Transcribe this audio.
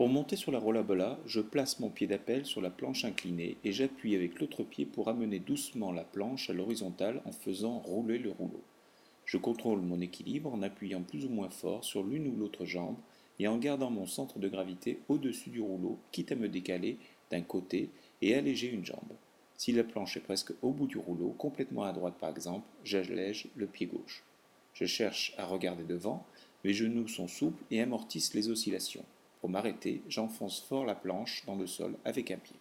Pour monter sur la rollabola, je place mon pied d'appel sur la planche inclinée et j'appuie avec l'autre pied pour amener doucement la planche à l'horizontale en faisant rouler le rouleau. Je contrôle mon équilibre en appuyant plus ou moins fort sur l'une ou l'autre jambe et en gardant mon centre de gravité au-dessus du rouleau, quitte à me décaler d'un côté et alléger une jambe. Si la planche est presque au bout du rouleau, complètement à droite par exemple, j'allège le pied gauche. Je cherche à regarder devant, mes genoux sont souples et amortissent les oscillations. Pour m'arrêter, j'enfonce fort la planche dans le sol avec un pied.